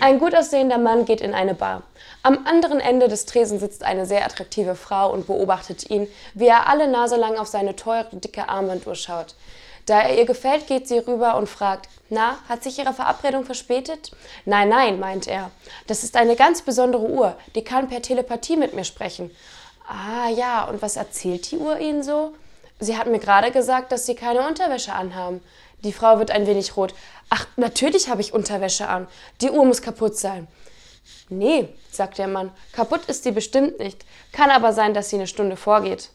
Ein gut aussehender Mann geht in eine Bar. Am anderen Ende des Tresen sitzt eine sehr attraktive Frau und beobachtet ihn, wie er alle Nase lang auf seine teure, dicke Armbanduhr schaut. Da er ihr gefällt, geht sie rüber und fragt, na, hat sich Ihre Verabredung verspätet? Nein, nein, meint er. Das ist eine ganz besondere Uhr, die kann per Telepathie mit mir sprechen. Ah ja, und was erzählt die Uhr Ihnen so? Sie hat mir gerade gesagt, dass Sie keine Unterwäsche anhaben. Die Frau wird ein wenig rot. Ach, natürlich habe ich Unterwäsche an. Die Uhr muss kaputt sein. Nee, sagt der Mann, kaputt ist sie bestimmt nicht. Kann aber sein, dass sie eine Stunde vorgeht.